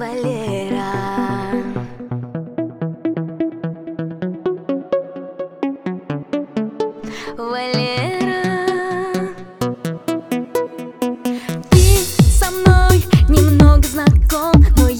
Валера. Валера. Ты со мной немного знаком, но я